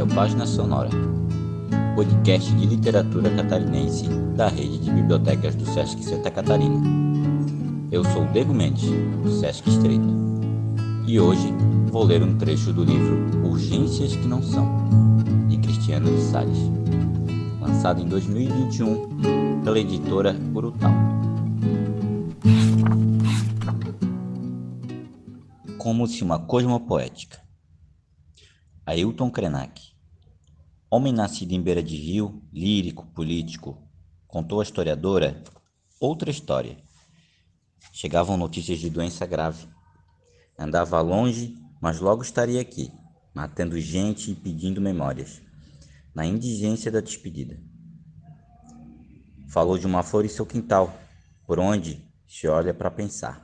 É Página Sonora, podcast de literatura catarinense da rede de bibliotecas do Sesc Santa Catarina. Eu sou Diego Mendes, do Sesc Estreito, e hoje vou ler um trecho do livro Urgências que Não São, de Cristiano de Sales, lançado em 2021 pela editora Brutal. Como se uma cosmopoética Ailton Krenak. Homem nascido em beira de rio, lírico, político, contou a historiadora outra história. Chegavam notícias de doença grave. Andava longe, mas logo estaria aqui, matando gente e pedindo memórias, na indigência da despedida. Falou de uma flor em seu quintal, por onde se olha para pensar.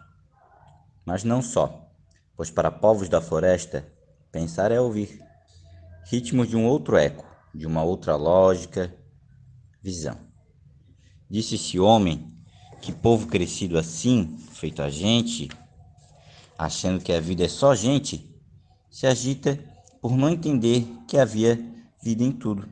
Mas não só, pois para povos da floresta, pensar é ouvir ritmos de um outro eco, de uma outra lógica, visão. Disse esse homem que povo crescido assim, feito a gente, achando que a vida é só gente, se agita por não entender que havia vida em tudo.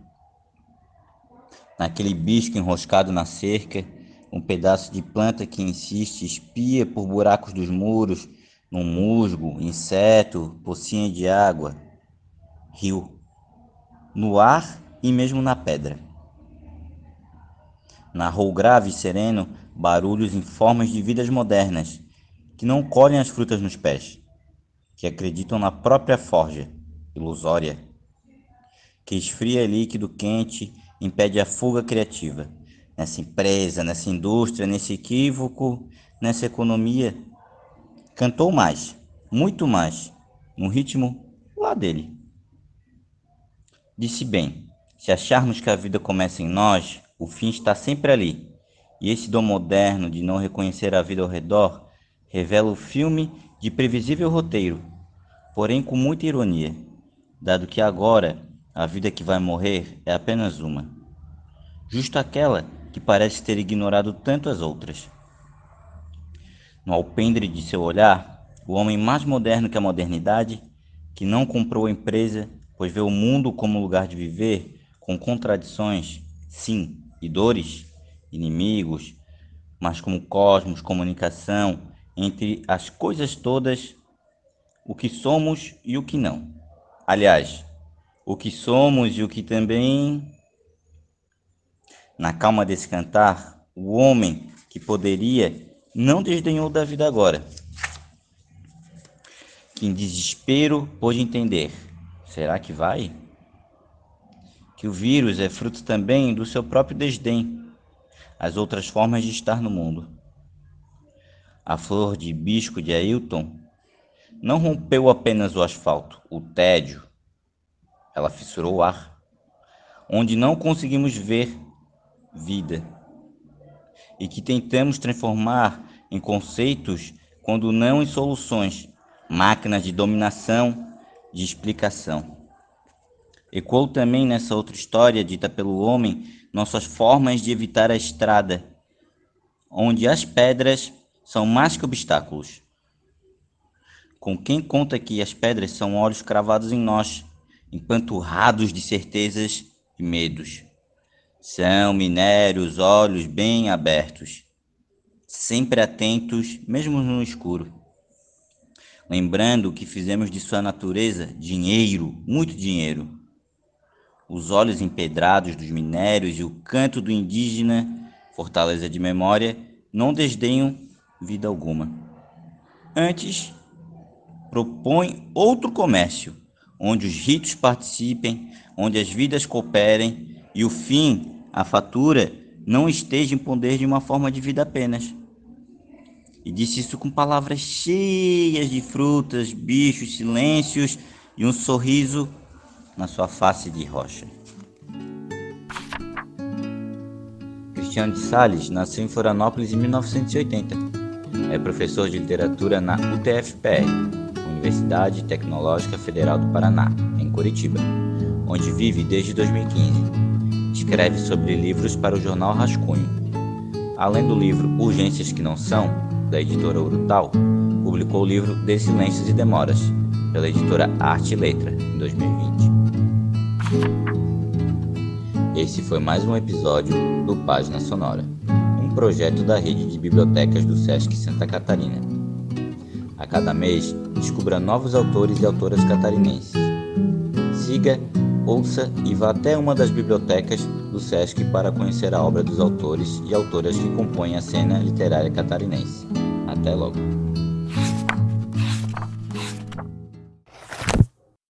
Naquele bisco enroscado na cerca, um pedaço de planta que insiste, espia por buracos dos muros, num musgo, inseto, pocinha de água, rio no ar e mesmo na pedra. Narrou grave e sereno barulhos em formas de vidas modernas, que não colhem as frutas nos pés, que acreditam na própria forja, ilusória, que esfria líquido quente, impede a fuga criativa. Nessa empresa, nessa indústria, nesse equívoco, nessa economia. Cantou mais, muito mais, no ritmo lá dele. Disse bem: se acharmos que a vida começa em nós, o fim está sempre ali. E esse dom moderno de não reconhecer a vida ao redor revela o filme de previsível roteiro, porém com muita ironia, dado que agora a vida que vai morrer é apenas uma, justo aquela que parece ter ignorado tanto as outras. No alpendre de seu olhar, o homem mais moderno que a modernidade, que não comprou a empresa pois vê o mundo como lugar de viver, com contradições, sim, e dores, inimigos, mas como cosmos, comunicação entre as coisas todas, o que somos e o que não. Aliás, o que somos e o que também. Na calma desse cantar, o homem que poderia não desdenhou da vida agora, que em desespero pôde entender Será que vai? Que o vírus é fruto também do seu próprio desdém, as outras formas de estar no mundo. A flor de hibisco de Ailton não rompeu apenas o asfalto, o tédio. Ela fissurou o ar, onde não conseguimos ver vida, e que tentamos transformar em conceitos quando não em soluções, máquinas de dominação de explicação. Ecoou também nessa outra história dita pelo homem nossas formas de evitar a estrada, onde as pedras são mais que obstáculos. Com quem conta que as pedras são olhos cravados em nós, empanturrados de certezas e medos. São minérios, olhos bem abertos, sempre atentos, mesmo no escuro lembrando que fizemos de sua natureza dinheiro, muito dinheiro. Os olhos empedrados dos minérios e o canto do indígena, fortaleza de memória, não desdenham vida alguma. Antes, propõe outro comércio, onde os ritos participem, onde as vidas cooperem e o fim, a fatura, não esteja em poder de uma forma de vida apenas e disse isso com palavras cheias de frutas, bichos, silêncios e um sorriso na sua face de rocha. Cristiano de Sales nasceu em Florianópolis em 1980. É professor de literatura na UTFPR, Universidade Tecnológica Federal do Paraná, em Curitiba, onde vive desde 2015. Escreve sobre livros para o jornal Rascunho. Além do livro Urgências que Não São, da editora Urutau, publicou o livro De Silêncios e Demoras, pela editora Arte e Letra, em 2020. Esse foi mais um episódio do Página Sonora, um projeto da rede de bibliotecas do SESC Santa Catarina. A cada mês, descubra novos autores e autoras catarinenses. Siga, ouça e vá até uma das bibliotecas do SESC para conhecer a obra dos autores e autoras que compõem a cena literária catarinense. Até logo!